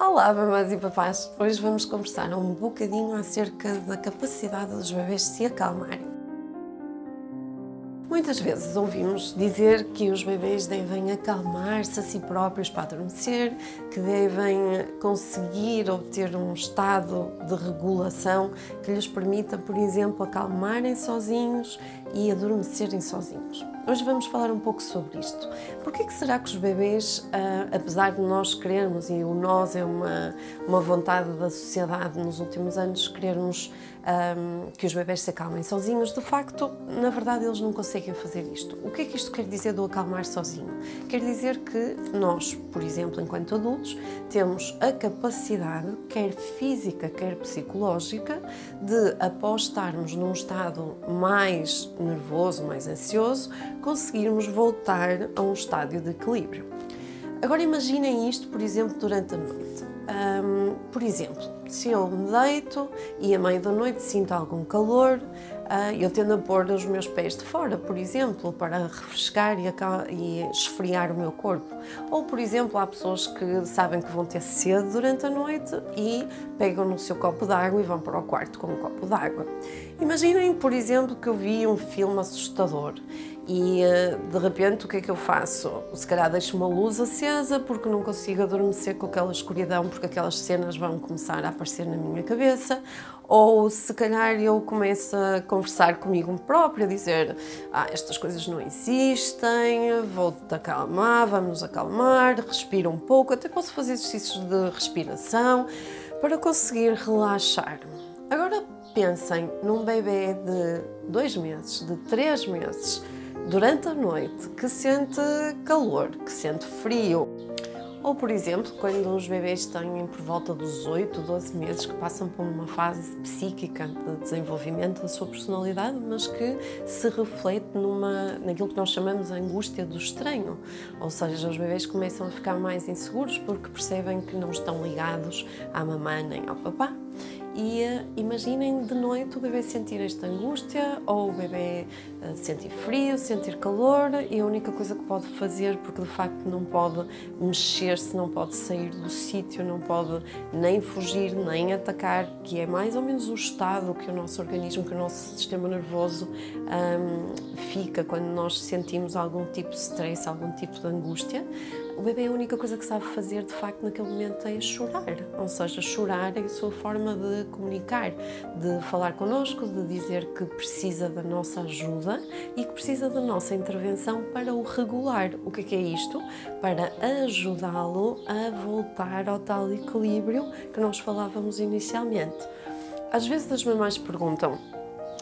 Olá, mamães e papás! Hoje vamos conversar um bocadinho acerca da capacidade dos bebês se acalmarem. Muitas vezes ouvimos dizer que os bebês devem acalmar-se a si próprios para adormecer, que devem conseguir obter um estado de regulação que lhes permita, por exemplo, acalmarem sozinhos e adormecerem sozinhos. Hoje vamos falar um pouco sobre isto. Por que será que os bebês, uh, apesar de nós querermos, e o nós é uma, uma vontade da sociedade nos últimos anos, querermos um, que os bebés se acalmem sozinhos, de facto, na verdade, eles não conseguem fazer isto. O que é que isto quer dizer do acalmar sozinho? Quer dizer que nós, por exemplo, enquanto adultos, temos a capacidade, quer física, quer psicológica, de, após estarmos num estado mais nervoso, mais ansioso, conseguirmos voltar a um estádio de equilíbrio. Agora imaginem isto, por exemplo, durante a noite. Um, por exemplo, se eu me deito e a meio da noite sinto algum calor, eu tendo a pôr os meus pés de fora, por exemplo, para refrescar e, esfriar o meu corpo. Ou, por exemplo, há pessoas que sabem que vão ter sede durante a noite e pegam no seu copo d'água e vão para o quarto com um copo d'água. Imaginem, por exemplo, que eu vi um filme assustador e eh, de repente o que é que eu faço? Se calhar deixo uma luz acesa porque não consigo adormecer com aquela escuridão porque aquelas cenas vão começar a aparecer na minha cabeça ou se calhar eu começo a conversar comigo própria, a dizer ah, estas coisas não existem, vou-te acalmar, vamos acalmar, respira um pouco, até posso fazer exercícios de respiração para conseguir relaxar. Agora pensem num bebê de dois meses, de três meses, durante a noite que sente calor, que sente frio. Ou, por exemplo, quando os bebês têm por volta dos 8, 12 meses que passam por uma fase psíquica de desenvolvimento da sua personalidade, mas que se reflete numa, naquilo que nós chamamos de angústia do estranho. Ou seja, os bebês começam a ficar mais inseguros porque percebem que não estão ligados à mamãe nem ao papá e uh, imaginem de noite o bebê sentir esta angústia ou o bebê uh, sentir frio, sentir calor e a única coisa que pode fazer, porque de facto não pode mexer-se, não pode sair do sítio, não pode nem fugir, nem atacar, que é mais ou menos o estado que o nosso organismo, que o nosso sistema nervoso um, fica quando nós sentimos algum tipo de stress, algum tipo de angústia o bebê a única coisa que sabe fazer de facto naquele momento é chorar, ou seja, chorar é a sua forma de comunicar, de falar connosco, de dizer que precisa da nossa ajuda e que precisa da nossa intervenção para o regular. O que é, que é isto? Para ajudá-lo a voltar ao tal equilíbrio que nós falávamos inicialmente. Às vezes as mamães perguntam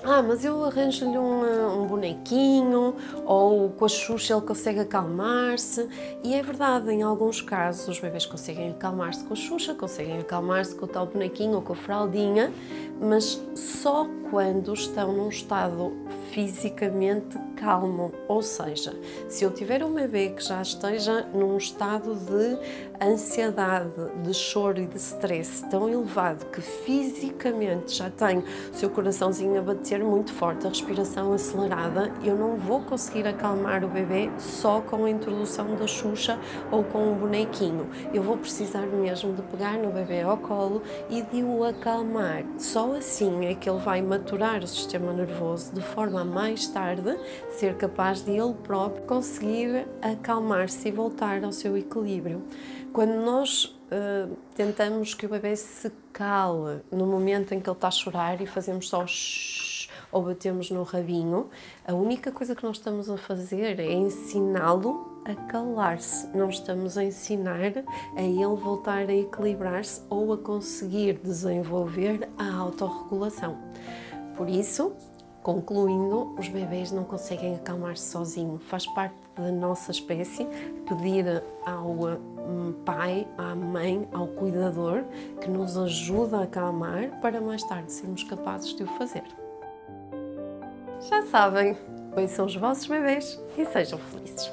ah, mas eu arranjo-lhe um, um, bonequinho ou com a Xuxa ele consegue acalmar-se. E é verdade, em alguns casos os bebês conseguem acalmar-se com a Xuxa, conseguem acalmar-se com o tal bonequinho ou com a fraldinha, mas só quando estão num estado fisicamente calmo. Ou seja, se eu tiver um bebê que já esteja num estado de ansiedade, de choro e de stress tão elevado que fisicamente já tem o seu coraçãozinho a bater muito forte, a respiração acelerada, eu não vou conseguir acalmar o bebê só com a introdução da Xuxa ou com um bonequinho. Eu vou precisar mesmo de pegar no bebê ao colo e de o acalmar. Só assim é que ele vai maturar o sistema nervoso de forma mais tarde ser capaz de ele próprio conseguir acalmar-se e voltar ao seu equilíbrio. Quando nós uh, tentamos que o bebê se cale no momento em que ele está a chorar e fazemos só shh, ou batemos no rabinho, a única coisa que nós estamos a fazer é ensiná-lo a calar-se. Não estamos a ensinar a ele voltar a equilibrar-se ou a conseguir desenvolver a autorregulação. Por isso, Concluindo, os bebês não conseguem acalmar-se sozinhos. Faz parte da nossa espécie pedir ao hum, pai, à mãe, ao cuidador que nos ajude a acalmar para mais tarde sermos capazes de o fazer. Já sabem, são os vossos bebês e sejam felizes.